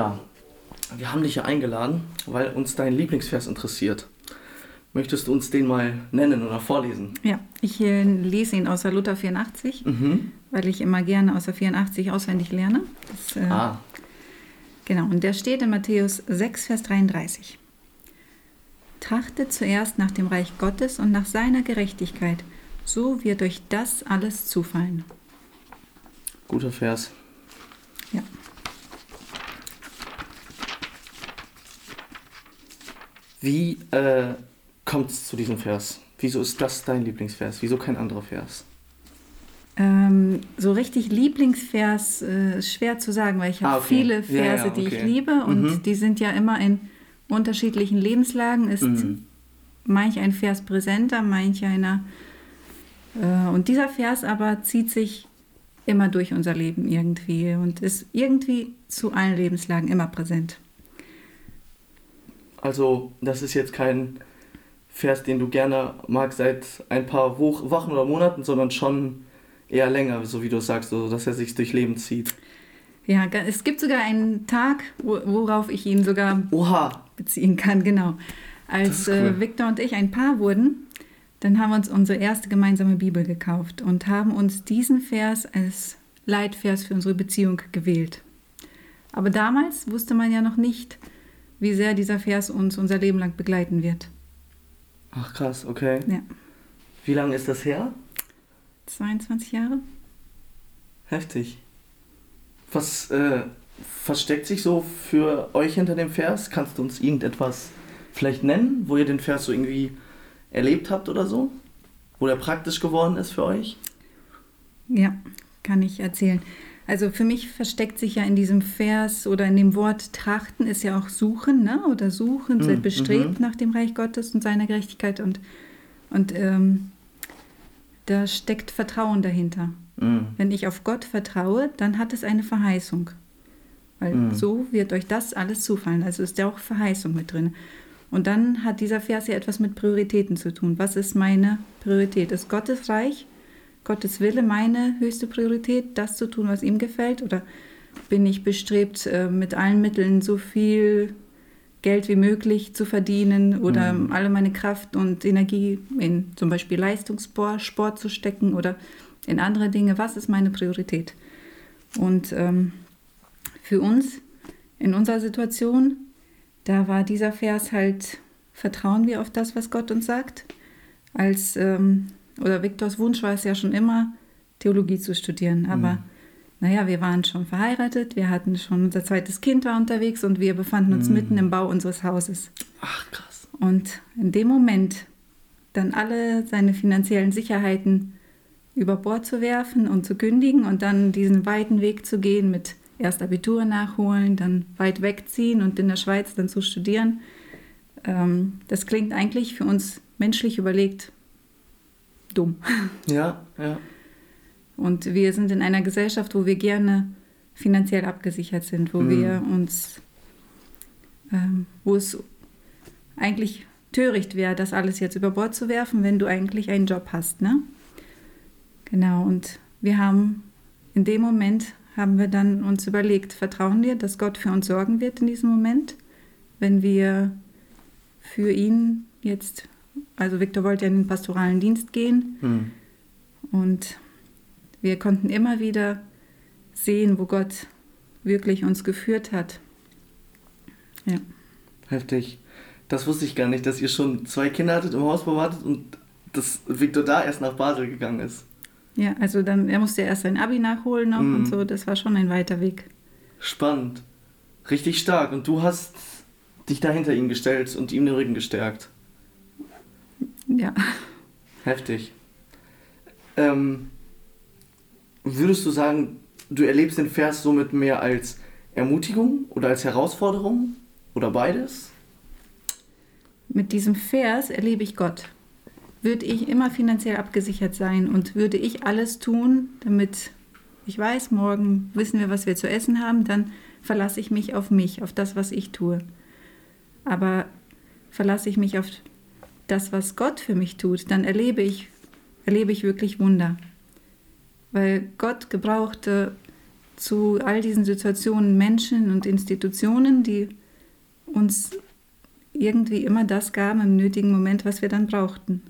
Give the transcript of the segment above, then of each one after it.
Ja, wir haben dich ja eingeladen, weil uns dein Lieblingsvers interessiert. Möchtest du uns den mal nennen oder vorlesen? Ja, ich äh, lese ihn aus der Luther 84, Mhm. weil ich immer gerne aus der 84 auswendig lerne. Das, äh, Ah, Genau, und der steht in Matthäus 6, Vers 33. Trachtet zuerst nach dem Reich Gottes und nach seiner Gerechtigkeit, so wird euch das alles zufallen. guter Vers. Wie äh, kommt es zu diesem Vers? Wieso ist das dein Lieblingsvers? Wieso kein anderer Vers? Ähm, so richtig Lieblingsvers äh, ist schwer zu sagen, weil ich habe Ah, okay. viele Ja, Verse, ja, die ich okay. liebe und Mhm. die sind ja immer in unterschiedlichen Lebenslagen. Ist Mhm. manch ein Vers präsenter, manch einer. Äh, und dieser Vers aber zieht sich immer durch unser Leben irgendwie und ist irgendwie zu allen Lebenslagen immer präsent. Also, das ist jetzt kein Vers, den du gerne magst seit ein paar Wo Wochen oder Monaten, sondern schon eher länger, so wie du sagst, so, dass er sich durch Leben zieht. Ja, es gibt sogar einen Tag, wo, worauf ich ihn sogar Oha! beziehen kann, genau. Als cool. äh, Victor und ich ein Paar wurden, dann haben wir uns unsere erste gemeinsame Bibel gekauft und haben uns diesen Vers als Leitvers für unsere Beziehung gewählt. Aber damals wusste man ja noch nicht, wie sehr dieser Vers uns unser Leben lang begleiten wird. Ach krass, okay. Ja. Wie lange ist das her? 22 Jahre? Heftig. Was äh, versteckt sich so für euch hinter dem Vers? Kannst du uns irgendetwas vielleicht nennen, wo ihr den Vers so irgendwie erlebt habt oder so? Wo der praktisch geworden ist für euch? Ja, kann ich erzählen. Also für mich versteckt sich ja in diesem Vers oder in dem Wort trachten ist ja auch suchen, ne? Oder suchen, Mm, seid bestrebt mhm. nach dem Reich Gottes und seiner Gerechtigkeit und, und ähm, da steckt Vertrauen dahinter. Mhm. Wenn ich auf Gott vertraue, dann hat es eine Verheißung. Weil Mm. so wird euch das alles zufallen. Also ist ja auch Verheißung mit drin. Und dann hat dieser Vers ja etwas mit Prioritäten zu tun. Was ist meine Priorität? Ist Gottes Reich, Gottes Wille meine höchste Priorität, das zu tun, was ihm gefällt? Oder bin ich bestrebt, äh, mit allen Mitteln so viel Geld wie möglich zu verdienen oder Mhm. alle meine Kraft und Energie in zum Beispiel Leistungssport Sport zu stecken oder in andere Dinge? Was ist meine Priorität? Und ähm, für uns in unserer Situation, da war dieser Vers halt, vertrauen wir auf das, was Gott uns sagt. Als, ähm, oder Viktors Wunsch war es ja schon immer, Theologie zu studieren. Aber Mhm. naja, wir waren schon verheiratet, wir hatten schon unser zweites Kind war unterwegs und wir befanden uns Mhm. mitten im Bau unseres Hauses. Ach krass. Und in dem Moment dann alle seine finanziellen Sicherheiten über Bord zu werfen und zu kündigen und dann diesen weiten Weg zu gehen mit erst Abitur nachholen, dann weit wegziehen und in der Schweiz dann zu studieren, ähm, das klingt eigentlich für uns menschlich überlegt dumm. Ja, ja. Und wir sind in einer Gesellschaft, wo wir gerne finanziell abgesichert sind, wo Mhm. wir uns, ähm, wo es eigentlich töricht wäre, das alles jetzt über Bord zu werfen, wenn du eigentlich einen Job hast, ne? Genau, und wir haben in dem Moment haben wir dann uns überlegt, vertrauen wir, dass Gott für uns sorgen wird in diesem Moment, wenn wir für ihn jetzt, also Viktor wollte ja in den pastoralen Dienst gehen, Hm. und wir konnten immer wieder sehen, wo Gott wirklich uns geführt hat. Ja, Heftig. Das wusste ich gar nicht, dass ihr schon zwei Kinder hattet, im Haus wartet und dass Victor da erst nach Basel gegangen ist. ja also dann, er musste erst sein Abi nachholen noch Mhm. und so, das war schon ein weiter Weg. Spannend. Richtig stark. Und du hast dich da hinter ihn gestellt und ihm den Rücken gestärkt. Ja, Heftig. Ähm, würdest du sagen, du erlebst den Vers somit mehr als Ermutigung oder als Herausforderung oder beides? mit diesem Vers erlebe ich Gott. Würde ich immer finanziell abgesichert sein und würde ich alles tun, damit ich weiß, morgen wissen wir, was wir zu essen haben, dann verlasse ich mich auf mich, auf das, was ich tue. Aber verlasse ich mich auf das, was Gott für mich tut, dann erlebe ich, erlebe ich wirklich Wunder. Weil Gott gebrauchte zu all diesen Situationen Menschen und Institutionen, die uns irgendwie immer das gaben im nötigen Moment, was wir dann brauchten.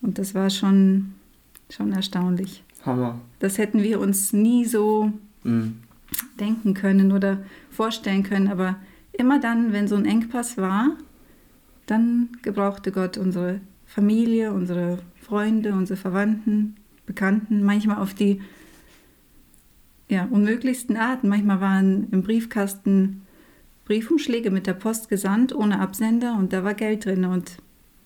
Und das war schon, schon erstaunlich. Hammer. Das hätten wir uns nie so mhm. denken können oder vorstellen können. Aber immer dann, wenn so ein Engpass war, dann gebrauchte Gott unsere Familie, unsere Freunde, unsere Verwandten, Bekannten, manchmal auf die ja, unmöglichsten Arten. Manchmal waren im Briefkasten Briefumschläge mit der Post gesandt, ohne Absender und da war Geld drin. Und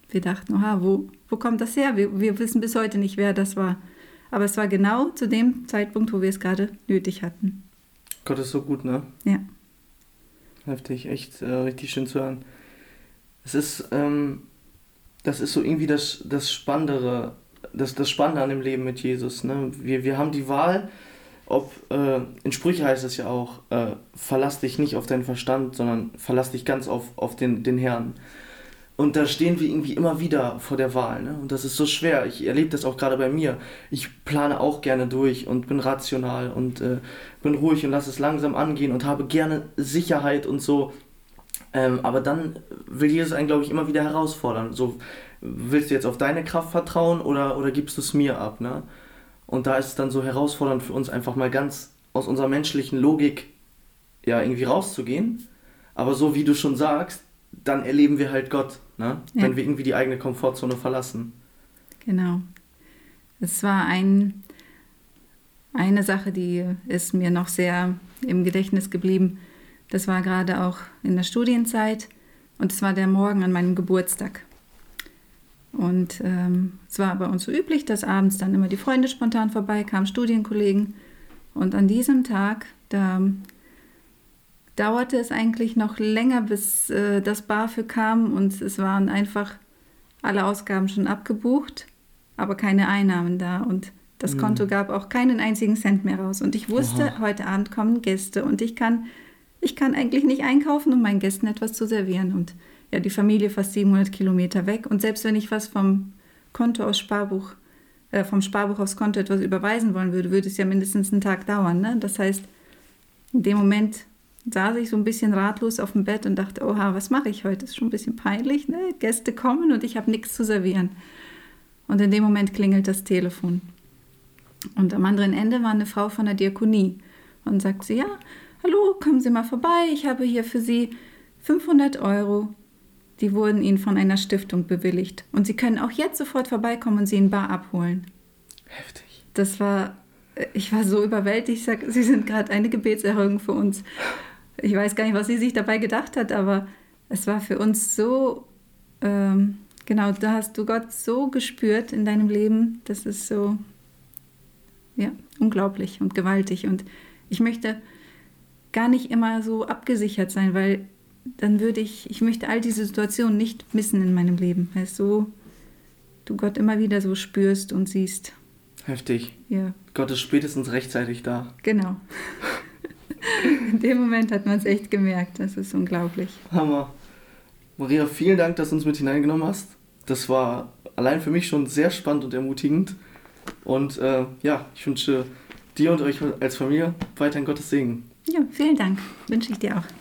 wir dachten, oha, wo, wo kommt das her? Wir, wir wissen bis heute nicht, wer das war. Aber es war genau zu dem Zeitpunkt, wo wir es gerade nötig hatten. Gott ist so gut, ne? Ja. Heftig, echt äh, richtig schön zu hören. Es ist, ähm, das ist so irgendwie das, das Spannendere, das, das Spannende an dem Leben mit Jesus. Ne? Wir, wir haben die Wahl, ob, äh, in Sprüche heißt es ja auch, äh, verlass dich nicht auf deinen Verstand, sondern verlass dich ganz auf, auf den, den Herrn. Und da stehen wir irgendwie immer wieder vor der Wahl. Ne? Und das ist so schwer. Ich erlebe das auch gerade bei mir. Ich plane auch gerne durch und bin rational und äh, bin ruhig und lasse es langsam angehen und habe gerne Sicherheit und so. Ähm, aber dann will Jesus einen, glaube ich, immer wieder herausfordern. So, willst du jetzt auf deine Kraft vertrauen oder, oder gibst du es mir ab? Ne? Und da ist es dann so herausfordernd für uns, einfach mal ganz aus unserer menschlichen Logik ja irgendwie rauszugehen. Aber so wie du schon sagst, dann erleben wir halt Gott, ne? Ja. wenn wir irgendwie die eigene Komfortzone verlassen. Genau. Es war ein, eine Sache, die ist mir noch sehr im Gedächtnis geblieben. Das war gerade auch in der Studienzeit und es war der Morgen an meinem Geburtstag. Und ähm, es war bei uns so üblich, dass abends dann immer die Freunde spontan vorbeikamen, Studienkollegen. Und an diesem Tag, da dauerte es eigentlich noch länger, bis äh, das BAföG kam und es waren einfach alle Ausgaben schon abgebucht, aber keine Einnahmen da und das mhm. Konto gab auch keinen einzigen Cent mehr raus. Und ich wusste, Aha. heute Abend kommen Gäste und ich kann, ich kann eigentlich nicht einkaufen, um meinen Gästen etwas zu servieren. Und ja, die Familie fast 700 Kilometer weg. Und selbst wenn ich was vom Konto aus Sparbuch, äh, vom Sparbuch aufs Konto etwas überweisen wollen würde, würde es ja mindestens einen Tag dauern. Ne? Das heißt, in dem Moment saß ich so ein bisschen ratlos auf dem Bett und dachte, oha, was mache ich heute? Ist schon ein bisschen peinlich. Ne? Gäste kommen und ich habe nichts zu servieren. Und in dem Moment klingelt das Telefon. Und am anderen Ende war eine Frau von der Diakonie und sagt sie, ja, hallo, kommen Sie mal vorbei, ich habe hier für Sie 500 Euro die wurden ihnen von einer Stiftung bewilligt. Und sie können auch jetzt sofort vorbeikommen und sie in Bar abholen. Heftig. Das war, ich war so überwältigt. Ich sage, sie sind gerade eine Gebetserhörung für uns. Ich weiß gar nicht, was sie sich dabei gedacht hat, aber es war für uns so, ähm, genau, da hast du Gott so gespürt in deinem Leben. Das ist so, ja, unglaublich und gewaltig. Und ich möchte gar nicht immer so abgesichert sein, weil dann würde ich, ich möchte all diese Situationen nicht missen in meinem Leben, weil so du Gott immer wieder so spürst und siehst. Heftig. Ja. Gott ist spätestens rechtzeitig da. Genau. in dem Moment hat man es echt gemerkt. Das ist unglaublich. Hammer. Maria, vielen Dank, dass du uns mit hineingenommen hast. Das war allein für mich schon sehr spannend und ermutigend. Und äh, ja, ich wünsche dir und euch als Familie weiterhin Gottes Segen. Ja, vielen Dank. Wünsche ich dir auch.